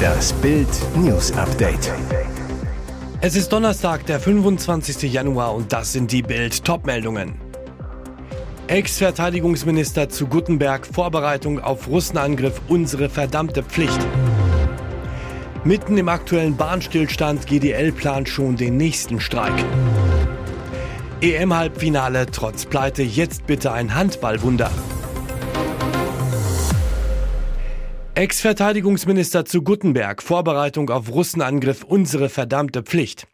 Das Bild News Update. Es ist Donnerstag, der 25. Januar und das sind die Bild Topmeldungen. Ex-Verteidigungsminister zu Guttenberg, Vorbereitung auf Russenangriff, unsere verdammte Pflicht. Mitten im aktuellen Bahnstillstand GDL plant schon den nächsten Streik. EM-Halbfinale trotz Pleite, jetzt bitte ein Handballwunder. Ex-Verteidigungsminister zu Guttenberg, Vorbereitung auf Russenangriff, unsere verdammte Pflicht.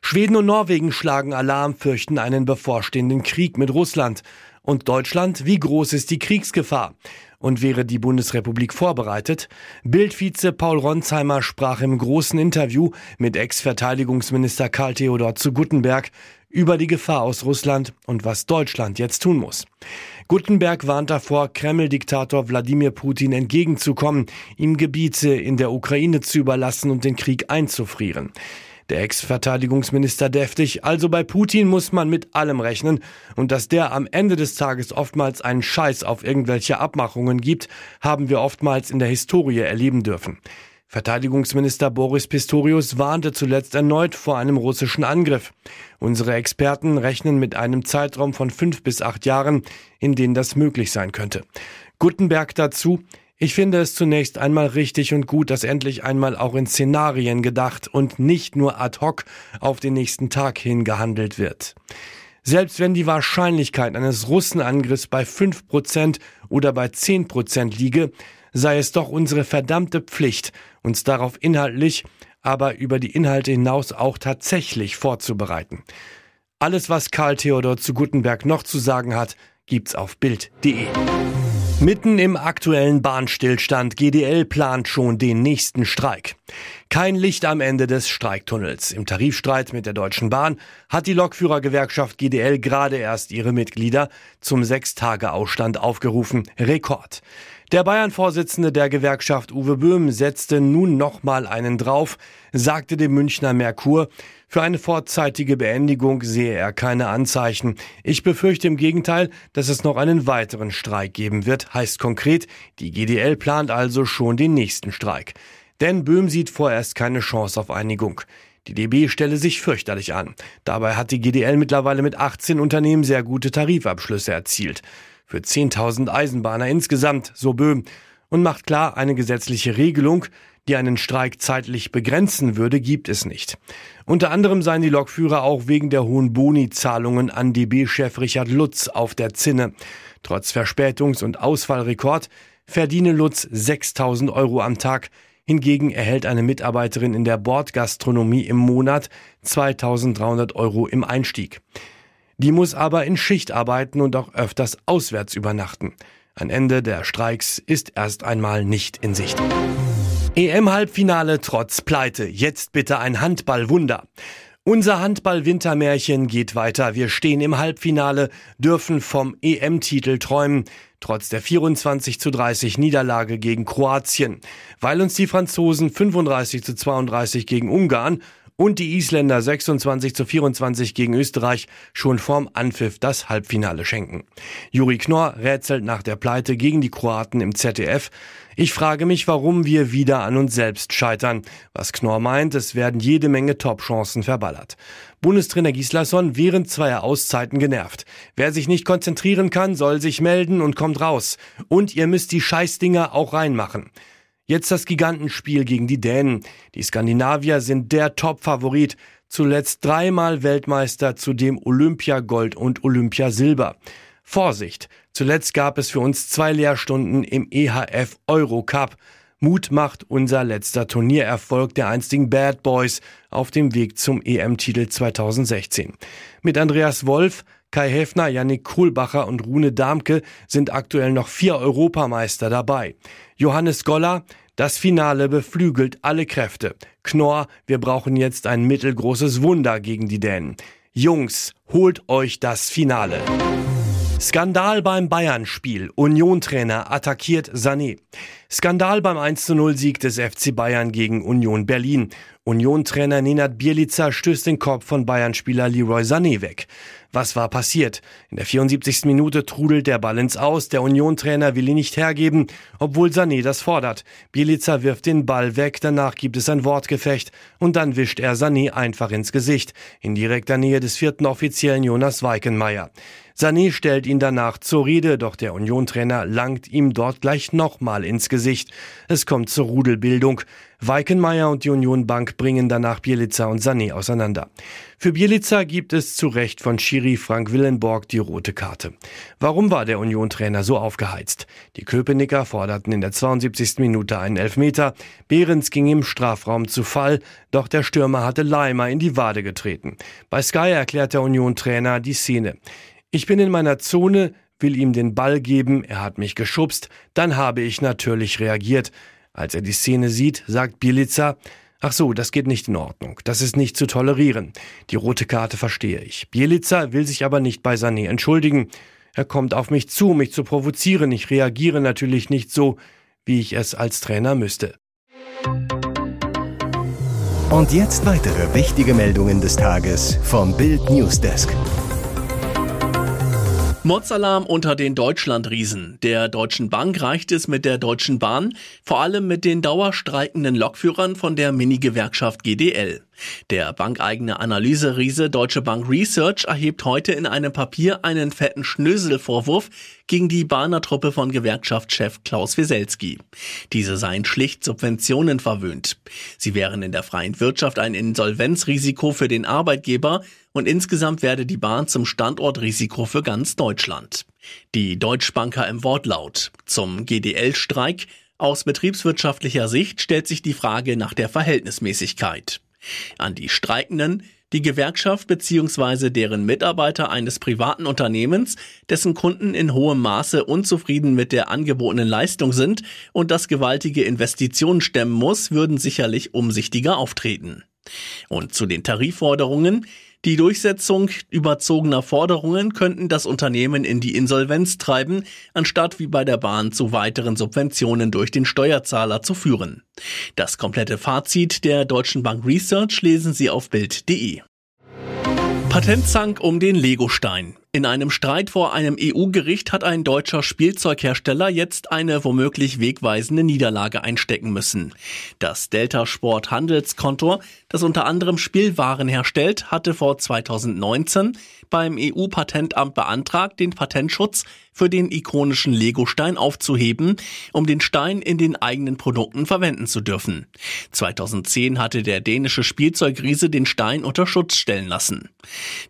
Schweden und Norwegen schlagen Alarm, fürchten einen bevorstehenden Krieg mit Russland. Und Deutschland, wie groß ist die Kriegsgefahr? Und wäre die Bundesrepublik vorbereitet? Bildvize Paul Ronsheimer sprach im großen Interview mit Ex-Verteidigungsminister Karl Theodor zu Guttenberg über die Gefahr aus Russland und was Deutschland jetzt tun muss. Guttenberg warnt davor, Kreml-Diktator Wladimir Putin entgegenzukommen, ihm Gebiete in der Ukraine zu überlassen und den Krieg einzufrieren. Der Ex-Verteidigungsminister deftig, also bei Putin muss man mit allem rechnen und dass der am Ende des Tages oftmals einen Scheiß auf irgendwelche Abmachungen gibt, haben wir oftmals in der Historie erleben dürfen. Verteidigungsminister Boris Pistorius warnte zuletzt erneut vor einem russischen Angriff. Unsere Experten rechnen mit einem Zeitraum von fünf bis acht Jahren, in denen das möglich sein könnte. Guttenberg dazu, ich finde es zunächst einmal richtig und gut, dass endlich einmal auch in Szenarien gedacht und nicht nur ad hoc auf den nächsten Tag hin gehandelt wird. Selbst wenn die Wahrscheinlichkeit eines Russenangriffs bei fünf Prozent oder bei zehn Prozent liege, sei es doch unsere verdammte Pflicht, uns darauf inhaltlich, aber über die Inhalte hinaus auch tatsächlich vorzubereiten. Alles, was Karl Theodor zu Gutenberg noch zu sagen hat, gibt's auf Bild.de. Mitten im aktuellen Bahnstillstand GDL plant schon den nächsten Streik. Kein Licht am Ende des Streiktunnels. Im Tarifstreit mit der Deutschen Bahn hat die Lokführergewerkschaft GDL gerade erst ihre Mitglieder zum Sechstage-Ausstand aufgerufen. Rekord. Der Bayern-Vorsitzende der Gewerkschaft Uwe Böhm setzte nun nochmal einen drauf, sagte dem Münchner Merkur, für eine vorzeitige Beendigung sehe er keine Anzeichen. Ich befürchte im Gegenteil, dass es noch einen weiteren Streik geben wird, heißt konkret, die GDL plant also schon den nächsten Streik. Denn Böhm sieht vorerst keine Chance auf Einigung. Die DB stelle sich fürchterlich an. Dabei hat die GDL mittlerweile mit 18 Unternehmen sehr gute Tarifabschlüsse erzielt für 10.000 Eisenbahner insgesamt, so Böhm, und macht klar, eine gesetzliche Regelung, die einen Streik zeitlich begrenzen würde, gibt es nicht. Unter anderem seien die Lokführer auch wegen der hohen Boni-Zahlungen an DB-Chef Richard Lutz auf der Zinne. Trotz Verspätungs- und Ausfallrekord verdiene Lutz 6000 Euro am Tag. Hingegen erhält eine Mitarbeiterin in der Bordgastronomie im Monat 2300 Euro im Einstieg. Die muss aber in Schicht arbeiten und auch öfters auswärts übernachten. Ein Ende der Streiks ist erst einmal nicht in Sicht. EM-Halbfinale trotz Pleite. Jetzt bitte ein Handballwunder. Unser Handball-Wintermärchen geht weiter. Wir stehen im Halbfinale, dürfen vom EM-Titel träumen, trotz der 24 zu 30 Niederlage gegen Kroatien. Weil uns die Franzosen 35 zu 32 gegen Ungarn und die Isländer 26 zu 24 gegen Österreich schon vorm Anpfiff das Halbfinale schenken. Juri Knorr rätselt nach der Pleite gegen die Kroaten im ZDF. Ich frage mich, warum wir wieder an uns selbst scheitern. Was Knorr meint, es werden jede Menge Top-Chancen verballert. Bundestrainer Gislason während zweier Auszeiten genervt. Wer sich nicht konzentrieren kann, soll sich melden und kommt raus. Und ihr müsst die Scheißdinger auch reinmachen. Jetzt das Gigantenspiel gegen die Dänen. Die Skandinavier sind der Top-Favorit. Zuletzt dreimal Weltmeister, zudem Olympiagold und Olympiasilber. Vorsicht! Zuletzt gab es für uns zwei Lehrstunden im EHF Eurocup. Mut macht unser letzter Turniererfolg der einstigen Bad Boys auf dem Weg zum EM-Titel 2016. Mit Andreas Wolf, Kai Häfner, Yannick Kohlbacher und Rune Damke sind aktuell noch vier Europameister dabei. Johannes Goller, das Finale beflügelt alle Kräfte. Knorr, wir brauchen jetzt ein mittelgroßes Wunder gegen die Dänen. Jungs, holt euch das Finale. Skandal beim Bayern-Spiel. Union-Trainer attackiert Sané. Skandal beim 1-0-Sieg des FC Bayern gegen Union Berlin. Union-Trainer Nenad Bielica stößt den Kopf von Bayern-Spieler Leroy Sané weg. Was war passiert? In der 74. Minute trudelt der Ball ins Aus. Der Union-Trainer will ihn nicht hergeben, obwohl Sané das fordert. Bielica wirft den Ball weg. Danach gibt es ein Wortgefecht. Und dann wischt er Sané einfach ins Gesicht. In direkter Nähe des vierten Offiziellen Jonas Weikenmeier. Sané stellt ihn danach zur Rede, doch der Union-Trainer langt ihm dort gleich nochmal ins Gesicht. Es kommt zur Rudelbildung. Weikenmeier und die Union Bank bringen danach Bielica und Sané auseinander. Für Bielica gibt es zu Recht von Schiri Frank Willenborg die rote Karte. Warum war der Union-Trainer so aufgeheizt? Die Köpenicker forderten in der 72. Minute einen Elfmeter. Behrens ging im Strafraum zu Fall, doch der Stürmer hatte Leimer in die Wade getreten. Bei Sky erklärt der Union-Trainer die Szene. Ich bin in meiner Zone, will ihm den Ball geben, er hat mich geschubst, dann habe ich natürlich reagiert. Als er die Szene sieht, sagt Bielica, ach so, das geht nicht in Ordnung, das ist nicht zu tolerieren. Die rote Karte verstehe ich. Bielica will sich aber nicht bei Sané entschuldigen. Er kommt auf mich zu, mich zu provozieren. Ich reagiere natürlich nicht so, wie ich es als Trainer müsste. Und jetzt weitere wichtige Meldungen des Tages vom Bild Newsdesk. Mordalarm unter den Deutschlandriesen. Der Deutschen Bank reicht es mit der Deutschen Bahn, vor allem mit den dauerstreikenden Lokführern von der Mini-Gewerkschaft GDL. Der bankeigene Analyseriese Deutsche Bank Research erhebt heute in einem Papier einen fetten Schnöselvorwurf gegen die Bahner Truppe von Gewerkschaftschef Klaus Wieselski. Diese seien schlicht Subventionen verwöhnt. Sie wären in der freien Wirtschaft ein Insolvenzrisiko für den Arbeitgeber und insgesamt werde die Bahn zum Standortrisiko für ganz Deutschland. Die Deutschbanker im Wortlaut zum GDL-Streik aus betriebswirtschaftlicher Sicht stellt sich die Frage nach der Verhältnismäßigkeit. An die Streikenden, die Gewerkschaft bzw. deren Mitarbeiter eines privaten Unternehmens, dessen Kunden in hohem Maße unzufrieden mit der angebotenen Leistung sind und das gewaltige Investitionen stemmen muss, würden sicherlich umsichtiger auftreten. Und zu den Tarifforderungen, die Durchsetzung überzogener Forderungen könnten das Unternehmen in die Insolvenz treiben, anstatt wie bei der Bahn zu weiteren Subventionen durch den Steuerzahler zu führen. Das komplette Fazit der Deutschen Bank Research lesen Sie auf Bild.de. Patentzank um den Legostein. In einem Streit vor einem EU-Gericht hat ein deutscher Spielzeughersteller jetzt eine womöglich wegweisende Niederlage einstecken müssen. Das Delta Sport Handelskonto, das unter anderem Spielwaren herstellt, hatte vor 2019 beim EU-Patentamt beantragt, den Patentschutz für den ikonischen Lego-Stein aufzuheben, um den Stein in den eigenen Produkten verwenden zu dürfen. 2010 hatte der dänische Spielzeugriese den Stein unter Schutz stellen lassen.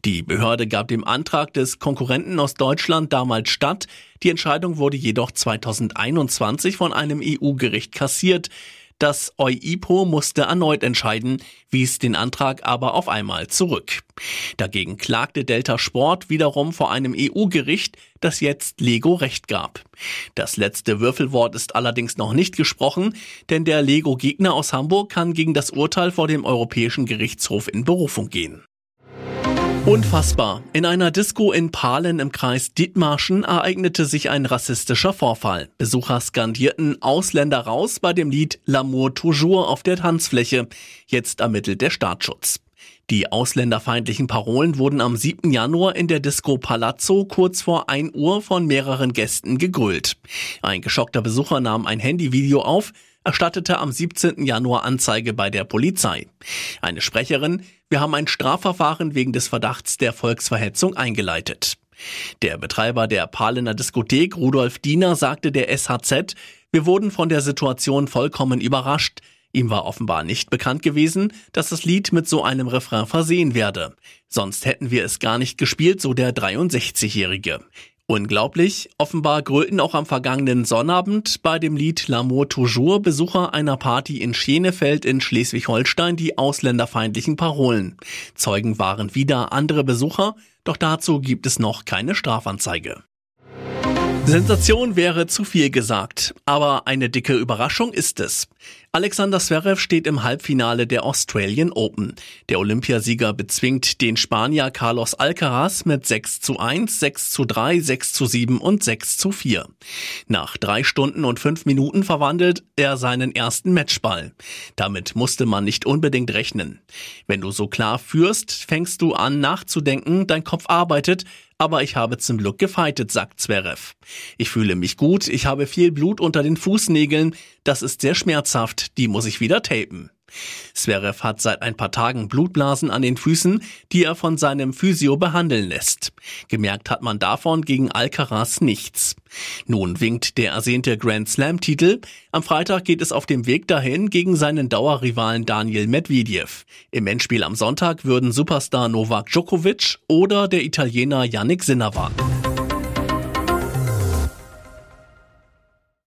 Die Behörde gab dem Antrag des Konkurrenten aus Deutschland damals statt. Die Entscheidung wurde jedoch 2021 von einem EU-Gericht kassiert. Das EUIPO musste erneut entscheiden, wies den Antrag aber auf einmal zurück. Dagegen klagte Delta Sport wiederum vor einem EU-Gericht, das jetzt Lego Recht gab. Das letzte Würfelwort ist allerdings noch nicht gesprochen, denn der Lego-Gegner aus Hamburg kann gegen das Urteil vor dem Europäischen Gerichtshof in Berufung gehen. Unfassbar. In einer Disco in Pahlen im Kreis Dithmarschen ereignete sich ein rassistischer Vorfall. Besucher skandierten Ausländer raus bei dem Lied L'amour toujours auf der Tanzfläche. Jetzt ermittelt der Staatsschutz. Die ausländerfeindlichen Parolen wurden am 7. Januar in der Disco Palazzo kurz vor 1 Uhr von mehreren Gästen gegrüllt. Ein geschockter Besucher nahm ein Handyvideo auf, erstattete am 17. Januar Anzeige bei der Polizei. Eine Sprecherin, wir haben ein Strafverfahren wegen des Verdachts der Volksverhetzung eingeleitet. Der Betreiber der Pahlener Diskothek, Rudolf Diener, sagte der SHZ, wir wurden von der Situation vollkommen überrascht. Ihm war offenbar nicht bekannt gewesen, dass das Lied mit so einem Refrain versehen werde. Sonst hätten wir es gar nicht gespielt, so der 63-Jährige. Unglaublich, offenbar grölten auch am vergangenen Sonnabend bei dem Lied L'amour toujours Besucher einer Party in Schenefeld in Schleswig-Holstein die ausländerfeindlichen Parolen. Zeugen waren wieder andere Besucher, doch dazu gibt es noch keine Strafanzeige. Sensation wäre zu viel gesagt, aber eine dicke Überraschung ist es. Alexander Zverev steht im Halbfinale der Australian Open. Der Olympiasieger bezwingt den Spanier Carlos Alcaraz mit 6 zu 1, 6 zu 3, 6 zu 7 und 6 zu 4. Nach drei Stunden und fünf Minuten verwandelt er seinen ersten Matchball. Damit musste man nicht unbedingt rechnen. Wenn du so klar führst, fängst du an nachzudenken, dein Kopf arbeitet, aber ich habe zum Glück gefeitet, sagt Zverev. Ich fühle mich gut, ich habe viel Blut unter den Fußnägeln, das ist sehr schmerzhaft, die muss ich wieder tapen. Zverev hat seit ein paar Tagen Blutblasen an den Füßen, die er von seinem Physio behandeln lässt. Gemerkt hat man davon gegen Alcaraz nichts. Nun winkt der ersehnte Grand Slam-Titel. Am Freitag geht es auf dem Weg dahin gegen seinen Dauerrivalen Daniel Medvedev. Im Endspiel am Sonntag würden Superstar Novak Djokovic oder der Italiener Yannick Sinner warten.